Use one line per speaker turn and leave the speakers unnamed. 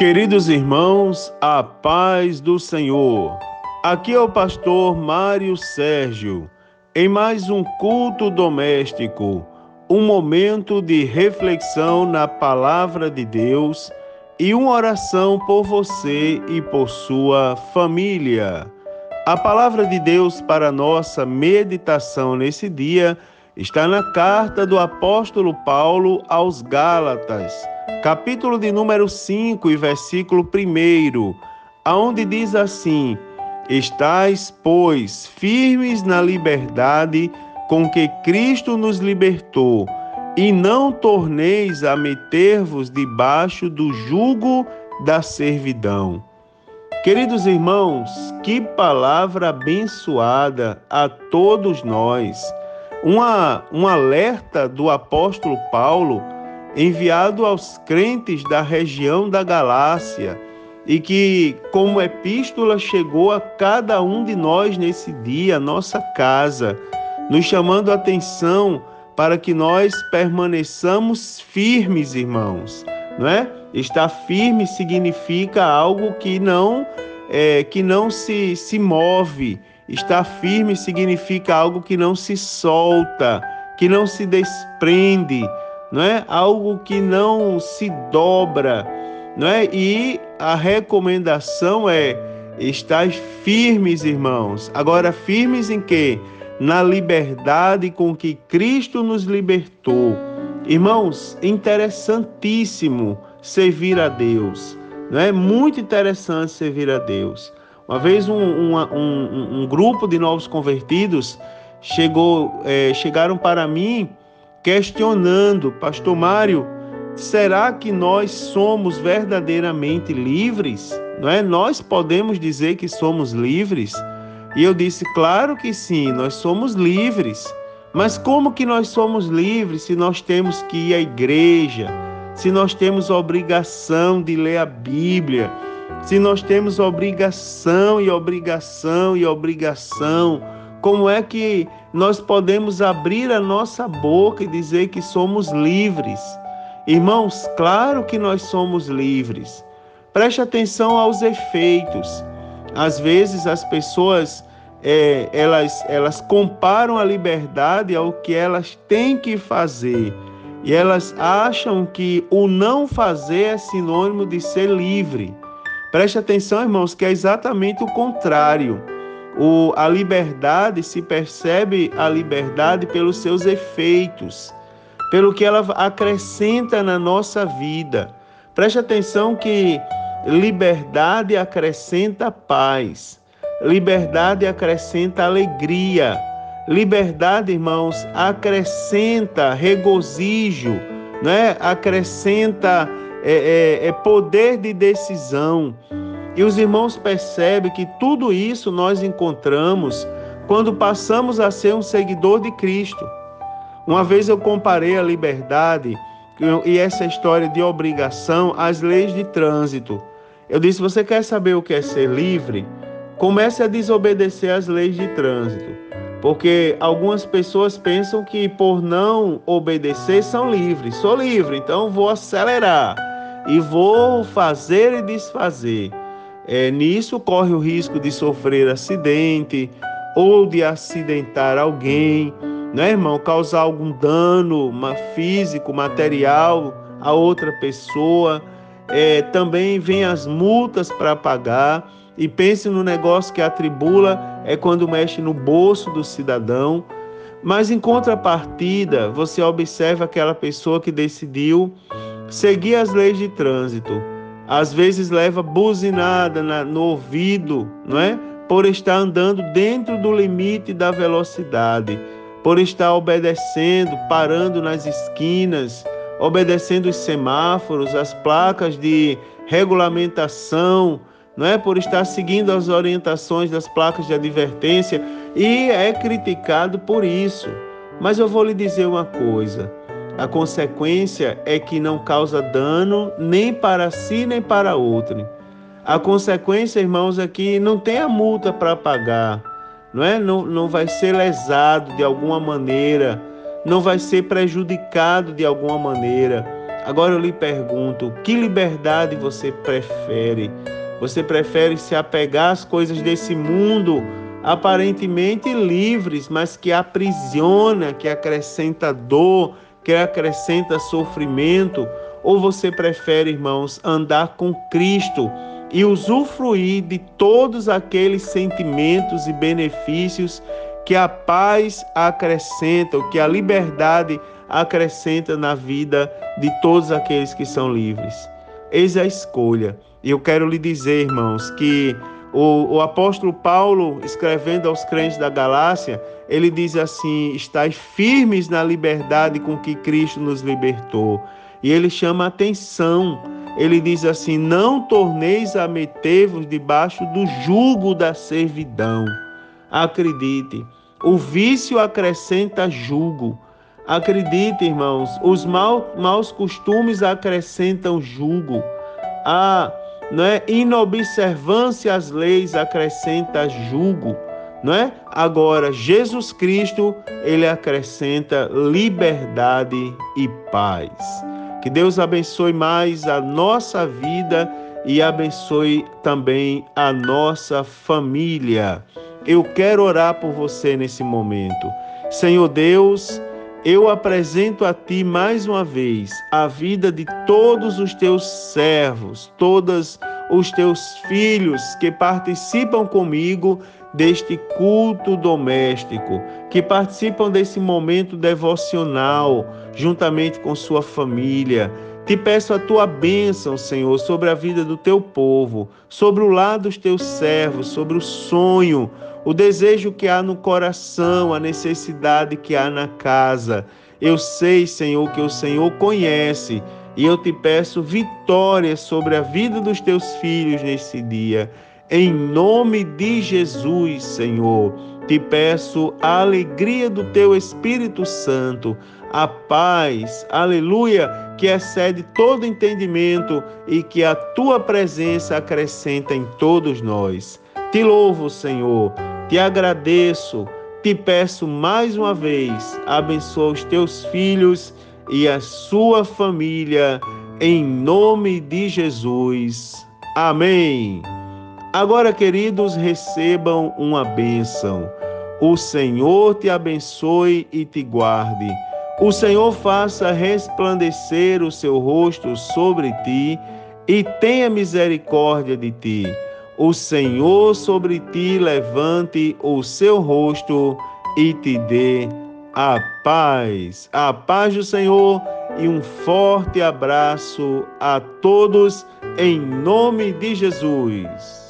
Queridos irmãos, a paz do Senhor. Aqui é o pastor Mário Sérgio, em mais um culto doméstico, um momento de reflexão na palavra de Deus e uma oração por você e por sua família. A palavra de Deus para nossa meditação nesse dia está na carta do apóstolo Paulo aos Gálatas capítulo de número 5 e versículo 1, aonde diz assim: Estais, pois, firmes na liberdade com que Cristo nos libertou, e não torneis a meter-vos debaixo do jugo da servidão. Queridos irmãos, que palavra abençoada a todos nós. Uma, um alerta do apóstolo Paulo enviado aos crentes da região da Galácia e que, como epístola, chegou a cada um de nós nesse dia, nossa casa, nos chamando a atenção para que nós permaneçamos firmes, irmãos, não é? Estar firme significa algo que não é, que não se, se move. Estar firme significa algo que não se solta, que não se desprende, não é? Algo que não se dobra, não é? E a recomendação é estar firmes, irmãos. Agora firmes em quê? Na liberdade com que Cristo nos libertou. Irmãos, interessantíssimo servir a Deus. Não é muito interessante servir a Deus. Uma vez um, um, um, um grupo de novos convertidos chegou, é, chegaram para mim questionando, Pastor Mário, será que nós somos verdadeiramente livres? Não é? Nós podemos dizer que somos livres? E eu disse, claro que sim, nós somos livres. Mas como que nós somos livres se nós temos que ir à igreja, se nós temos obrigação de ler a Bíblia, se nós temos obrigação e obrigação e obrigação como é que nós podemos abrir a nossa boca e dizer que somos livres? Irmãos, claro que nós somos livres. Preste atenção aos efeitos. Às vezes as pessoas é, elas, elas comparam a liberdade ao que elas têm que fazer. E elas acham que o não fazer é sinônimo de ser livre. Preste atenção, irmãos, que é exatamente o contrário. O, a liberdade se percebe a liberdade pelos seus efeitos, pelo que ela acrescenta na nossa vida. Preste atenção que liberdade acrescenta paz, liberdade acrescenta alegria, liberdade, irmãos, acrescenta regozijo, né? acrescenta é, é, é poder de decisão. E os irmãos percebem que tudo isso nós encontramos quando passamos a ser um seguidor de Cristo. Uma vez eu comparei a liberdade e essa história de obrigação às leis de trânsito. Eu disse: você quer saber o que é ser livre? Comece a desobedecer às leis de trânsito. Porque algumas pessoas pensam que por não obedecer são livres. Sou livre, então vou acelerar e vou fazer e desfazer. É, nisso corre o risco de sofrer acidente ou de acidentar alguém, né, irmão? Causar algum dano físico, material a outra pessoa. É, também vem as multas para pagar. E pense no negócio que atribula é quando mexe no bolso do cidadão. Mas em contrapartida, você observa aquela pessoa que decidiu seguir as leis de trânsito às vezes leva buzinada na, no ouvido, não é? Por estar andando dentro do limite da velocidade, por estar obedecendo, parando nas esquinas, obedecendo os semáforos, as placas de regulamentação, não é? Por estar seguindo as orientações das placas de advertência e é criticado por isso. Mas eu vou lhe dizer uma coisa: a consequência é que não causa dano nem para si nem para outro. A consequência, irmãos, é que não tem a multa para pagar, não é? Não, não vai ser lesado de alguma maneira, não vai ser prejudicado de alguma maneira. Agora eu lhe pergunto: que liberdade você prefere? Você prefere se apegar às coisas desse mundo, aparentemente livres, mas que aprisiona, que acrescenta dor, que acrescenta sofrimento? Ou você prefere, irmãos, andar com Cristo e usufruir de todos aqueles sentimentos e benefícios que a paz acrescenta, que a liberdade acrescenta na vida de todos aqueles que são livres? Eis a escolha. E eu quero lhe dizer, irmãos, que o, o, apóstolo Paulo, escrevendo aos crentes da Galácia, ele diz assim: estais firmes na liberdade com que Cristo nos libertou. E ele chama atenção. Ele diz assim: não torneis a meter-vos debaixo do jugo da servidão. Acredite, o vício acrescenta jugo. Acredite, irmãos, os mal, maus costumes acrescentam jugo. A não é? Inobservância às leis acrescenta julgo, não é? Agora Jesus Cristo, ele acrescenta liberdade e paz. Que Deus abençoe mais a nossa vida e abençoe também a nossa família. Eu quero orar por você nesse momento. Senhor Deus, eu apresento a ti mais uma vez a vida de todos os teus servos, todos os teus filhos que participam comigo deste culto doméstico, que participam desse momento devocional juntamente com sua família. Te peço a tua bênção, Senhor, sobre a vida do teu povo, sobre o lado dos teus servos, sobre o sonho, o desejo que há no coração, a necessidade que há na casa. Eu sei, Senhor, que o Senhor conhece e eu te peço vitória sobre a vida dos teus filhos nesse dia. Em nome de Jesus, Senhor, te peço a alegria do teu Espírito Santo, a paz, aleluia, que excede todo entendimento e que a tua presença acrescenta em todos nós. Te louvo, Senhor te agradeço, te peço mais uma vez, abençoa os teus filhos e a sua família, em nome de Jesus. Amém. Agora, queridos, recebam uma bênção. O Senhor te abençoe e te guarde. O Senhor faça resplandecer o seu rosto sobre ti e tenha misericórdia de ti o Senhor sobre ti levante o seu rosto e te dê a paz. A paz do Senhor e um forte abraço a todos em nome de Jesus.